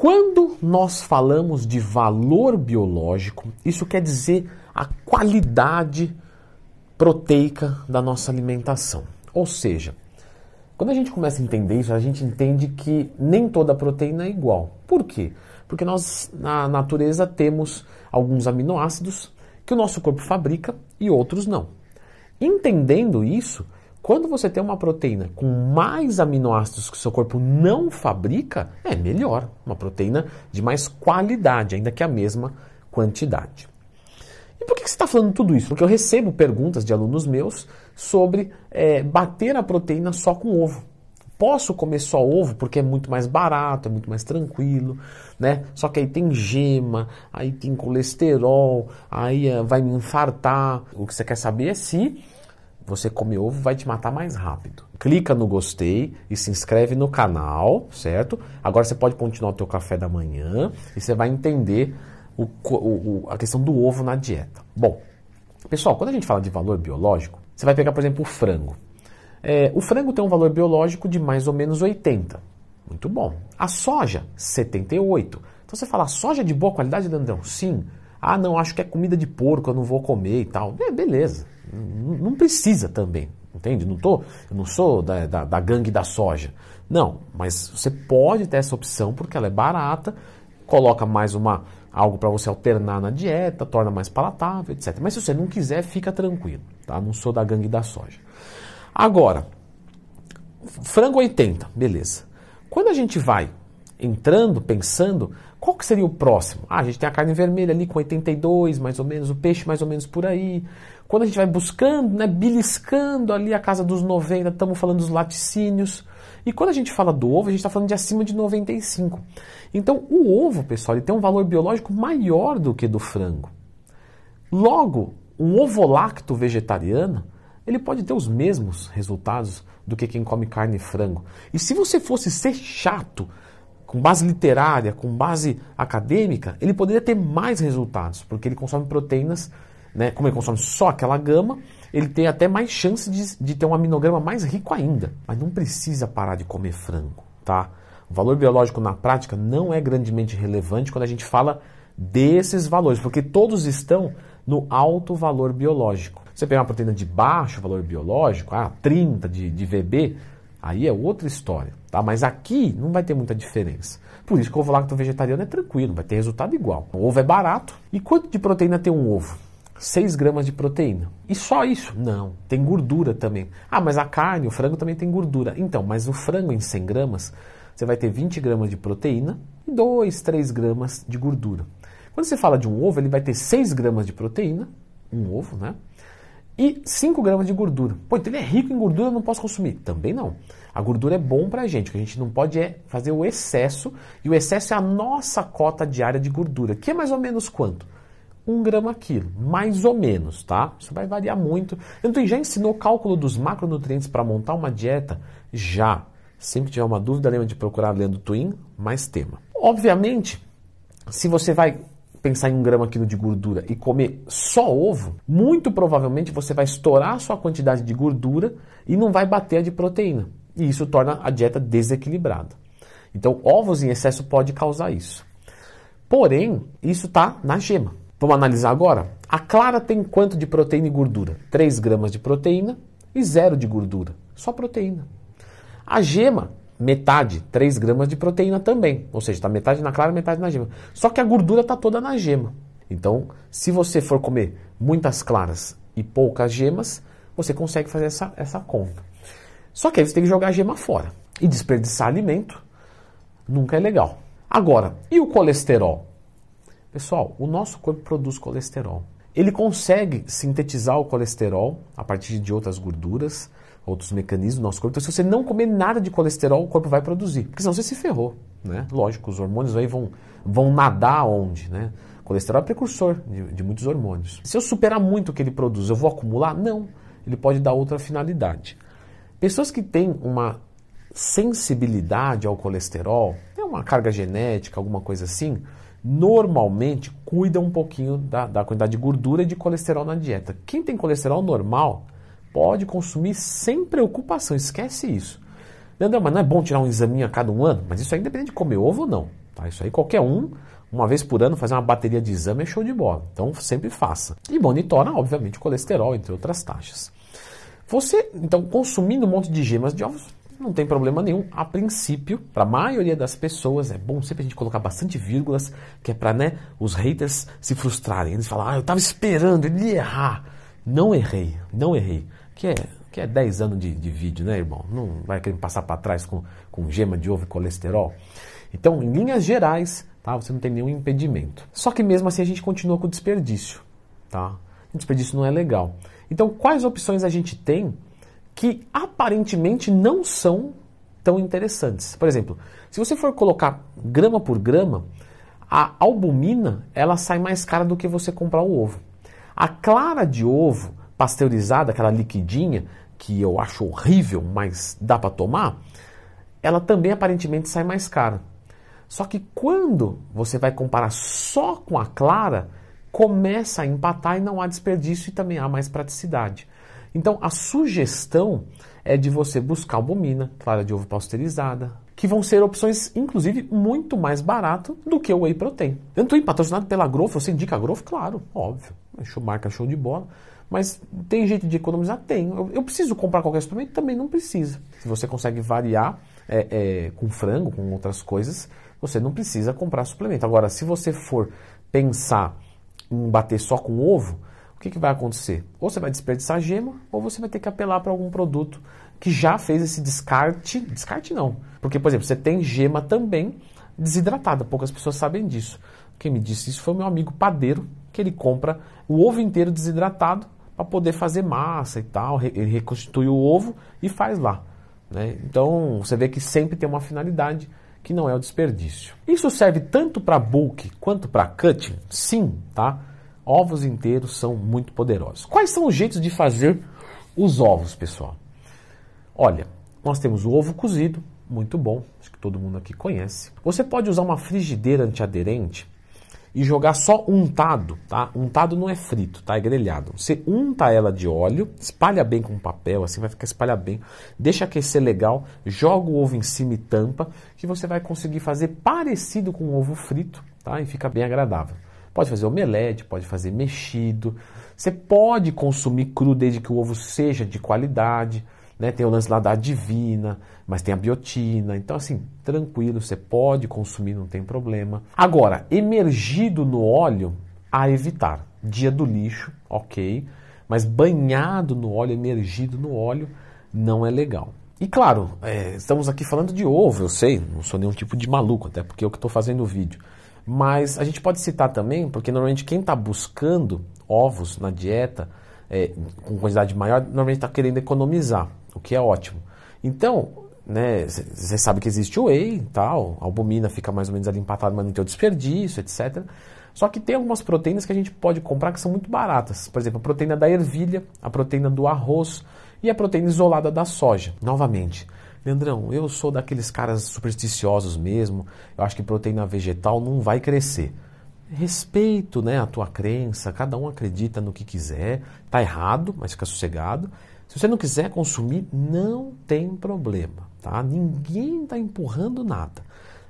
Quando nós falamos de valor biológico, isso quer dizer a qualidade proteica da nossa alimentação. Ou seja, quando a gente começa a entender isso, a gente entende que nem toda proteína é igual. Por quê? Porque nós, na natureza, temos alguns aminoácidos que o nosso corpo fabrica e outros não. Entendendo isso, quando você tem uma proteína com mais aminoácidos que o seu corpo não fabrica, é melhor. Uma proteína de mais qualidade, ainda que a mesma quantidade. E por que você está falando tudo isso? Porque eu recebo perguntas de alunos meus sobre é, bater a proteína só com ovo. Posso comer só ovo porque é muito mais barato, é muito mais tranquilo, né? Só que aí tem gema, aí tem colesterol, aí uh, vai me infartar. O que você quer saber é se você comer ovo vai te matar mais rápido. Clica no gostei e se inscreve no canal, certo? Agora você pode continuar o teu café da manhã e você vai entender o, o, a questão do ovo na dieta. Bom, pessoal, quando a gente fala de valor biológico, você vai pegar, por exemplo, o frango. É, o frango tem um valor biológico de mais ou menos 80. Muito bom. A soja, 78. Então você fala, soja de boa qualidade, Leandrão? Sim. Ah, não, acho que é comida de porco, eu não vou comer e tal. É, beleza. Não precisa também, entende? Não tô, eu não sou da, da, da gangue da soja. Não, mas você pode ter essa opção porque ela é barata, coloca mais uma algo para você alternar na dieta, torna mais palatável, etc. Mas se você não quiser, fica tranquilo, tá? Não sou da gangue da soja. Agora, frango 80, beleza. Quando a gente vai entrando, pensando, qual que seria o próximo? Ah, a gente tem a carne vermelha ali com 82, mais ou menos, o peixe mais ou menos por aí. Quando a gente vai buscando, né, beliscando ali a casa dos 90, estamos falando dos laticínios. E quando a gente fala do ovo, a gente está falando de acima de 95. Então, o ovo, pessoal, ele tem um valor biológico maior do que do frango. Logo, um ovo lacto vegetariano, ele pode ter os mesmos resultados do que quem come carne e frango. E se você fosse ser chato, com base literária, com base acadêmica, ele poderia ter mais resultados, porque ele consome proteínas, né, como ele consome só aquela gama, ele tem até mais chance de, de ter um aminograma mais rico ainda. Mas não precisa parar de comer frango, tá? O valor biológico na prática não é grandemente relevante quando a gente fala desses valores, porque todos estão no alto valor biológico. Você pegar uma proteína de baixo valor biológico, ah, 30 de, de VB, aí é outra história, tá? Mas aqui não vai ter muita diferença. Por isso que o ovo lacto vegetariano é tranquilo, vai ter resultado igual. O ovo é barato. E quanto de proteína tem um ovo? 6 gramas de proteína. E só isso? Não, tem gordura também. Ah, mas a carne, o frango também tem gordura. Então, mas o frango em 100 gramas, você vai ter 20 gramas de proteína e 2, 3 gramas de gordura. Quando você fala de um ovo, ele vai ter 6 gramas de proteína, um ovo, né? E 5 gramas de gordura. Pô, então ele é rico em gordura, eu não posso consumir. Também não. A gordura é bom pra gente, o que a gente não pode é fazer o excesso, e o excesso é a nossa cota diária de gordura, que é mais ou menos quanto? um grama quilo, mais ou menos, tá? Isso vai variar muito. Então, já ensinou o cálculo dos macronutrientes para montar uma dieta? Já. Sempre que tiver uma dúvida, lembra de procurar lendo Twin, mais tema. Obviamente, se você vai pensar em um grama quilo de gordura e comer só ovo, muito provavelmente você vai estourar a sua quantidade de gordura e não vai bater a de proteína. E isso torna a dieta desequilibrada. Então, ovos em excesso pode causar isso. Porém, isso está na gema. Vamos analisar agora? A clara tem quanto de proteína e gordura? 3 gramas de proteína e 0 de gordura. Só proteína. A gema, metade, 3 gramas de proteína também. Ou seja, está metade na clara, metade na gema. Só que a gordura está toda na gema. Então, se você for comer muitas claras e poucas gemas, você consegue fazer essa, essa conta. Só que aí você tem que jogar a gema fora. E desperdiçar alimento nunca é legal. Agora, e o colesterol? Pessoal, o nosso corpo produz colesterol. Ele consegue sintetizar o colesterol a partir de outras gorduras, outros mecanismos do nosso corpo. Então, se você não comer nada de colesterol, o corpo vai produzir. Porque senão você se ferrou. Né? Lógico, os hormônios aí vão, vão nadar onde? Né? O colesterol é precursor de, de muitos hormônios. Se eu superar muito o que ele produz, eu vou acumular? Não. Ele pode dar outra finalidade. Pessoas que têm uma sensibilidade ao colesterol, tem uma carga genética, alguma coisa assim, normalmente cuida um pouquinho da, da quantidade de gordura e de colesterol na dieta. Quem tem colesterol normal pode consumir sem preocupação, esquece isso. Leandro, mas não é bom tirar um examinho a cada um ano? Mas isso aí depende de comer ovo ou não. Tá? Isso aí qualquer um, uma vez por ano, fazer uma bateria de exame é show de bola. Então sempre faça. E monitora, obviamente, o colesterol, entre outras taxas. Você, então, consumindo um monte de gemas de ovos, não tem problema nenhum. A princípio, para a maioria das pessoas, é bom sempre a gente colocar bastante vírgulas, que é para né, os haters se frustrarem. Eles falam, ah, eu estava esperando ele errar. Não errei, não errei. Que é, que é 10 anos de, de vídeo, né, irmão? Não vai querer passar para trás com, com gema de ovo e colesterol. Então, em linhas gerais, tá, você não tem nenhum impedimento. Só que mesmo assim a gente continua com o desperdício. Tá? O desperdício não é legal. Então, quais opções a gente tem que aparentemente não são tão interessantes. Por exemplo, se você for colocar grama por grama, a albumina ela sai mais cara do que você comprar o ovo. A clara de ovo pasteurizada, aquela liquidinha que eu acho horrível, mas dá para tomar, ela também aparentemente sai mais cara. Só que quando você vai comparar só com a clara, começa a empatar e não há desperdício e também há mais praticidade. Então, a sugestão é de você buscar albumina, clara de ovo pasteurizada, que vão ser opções, inclusive, muito mais barato do que o whey protein. Tanto patrocinado pela Growth, você indica a Growth? Claro, óbvio. Show, marca show de bola. Mas tem jeito de economizar? Tem. Eu, eu preciso comprar qualquer suplemento? Também não precisa. Se você consegue variar é, é, com frango, com outras coisas, você não precisa comprar suplemento. Agora, se você for pensar em bater só com ovo, o que, que vai acontecer? Ou você vai desperdiçar gema, ou você vai ter que apelar para algum produto que já fez esse descarte. Descarte não. Porque, por exemplo, você tem gema também desidratada. Poucas pessoas sabem disso. Quem me disse isso foi meu amigo padeiro, que ele compra o ovo inteiro desidratado para poder fazer massa e tal. Ele reconstitui o ovo e faz lá. Né? Então você vê que sempre tem uma finalidade que não é o desperdício. Isso serve tanto para bulk quanto para cutting? Sim, tá? Ovos inteiros são muito poderosos. Quais são os jeitos de fazer os ovos, pessoal? Olha, nós temos o ovo cozido, muito bom, acho que todo mundo aqui conhece. Você pode usar uma frigideira antiaderente e jogar só untado, tá? Untado não é frito, tá? É grelhado. Você unta ela de óleo, espalha bem com papel, assim vai ficar espalhar bem. Deixa aquecer legal, joga o ovo em cima e tampa, que você vai conseguir fazer parecido com o ovo frito, tá? E fica bem agradável. Pode fazer omelete, pode fazer mexido. Você pode consumir cru desde que o ovo seja de qualidade. Né? Tem o lance lá da divina, mas tem a biotina. Então, assim, tranquilo, você pode consumir, não tem problema. Agora, emergido no óleo, a evitar. Dia do lixo, ok. Mas banhado no óleo, emergido no óleo, não é legal. E claro, é, estamos aqui falando de ovo, eu sei, não sou nenhum tipo de maluco, até porque o que estou fazendo o vídeo. Mas a gente pode citar também, porque normalmente quem está buscando ovos na dieta é, com quantidade maior, normalmente está querendo economizar, o que é ótimo. Então, né, você sabe que existe o whey tal, a albumina fica mais ou menos ali empatada, mas não tem o desperdício, etc. Só que tem algumas proteínas que a gente pode comprar que são muito baratas. Por exemplo, a proteína da ervilha, a proteína do arroz e a proteína isolada da soja. Novamente, Leandrão, eu sou daqueles caras supersticiosos mesmo, eu acho que proteína vegetal não vai crescer. Respeito né, a tua crença, cada um acredita no que quiser, tá errado, mas fica sossegado. Se você não quiser consumir, não tem problema, tá? Ninguém está empurrando nada.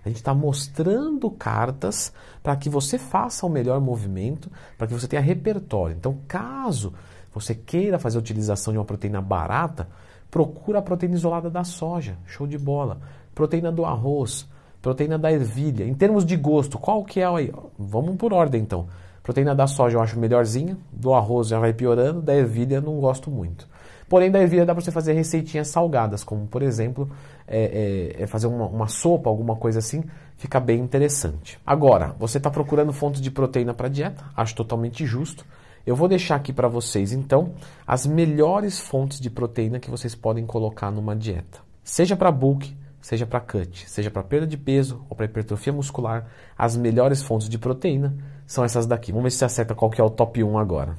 A gente está mostrando cartas para que você faça o melhor movimento, para que você tenha repertório. Então, caso você queira fazer a utilização de uma proteína barata, Procura a proteína isolada da soja, show de bola. Proteína do arroz, proteína da ervilha. Em termos de gosto, qual que é aí? Vamos por ordem então. Proteína da soja eu acho melhorzinha, do arroz já vai piorando, da ervilha não gosto muito. Porém, da ervilha dá para você fazer receitinhas salgadas, como por exemplo, é, é, é fazer uma, uma, sopa, alguma coisa assim, fica bem interessante. Agora, você está procurando fontes de proteína para dieta? Acho totalmente justo. Eu vou deixar aqui para vocês, então, as melhores fontes de proteína que vocês podem colocar numa dieta. Seja para bulk, seja para cut, seja para perda de peso ou para hipertrofia muscular, as melhores fontes de proteína são essas daqui. Vamos ver se você acerta qual que é o top 1 agora.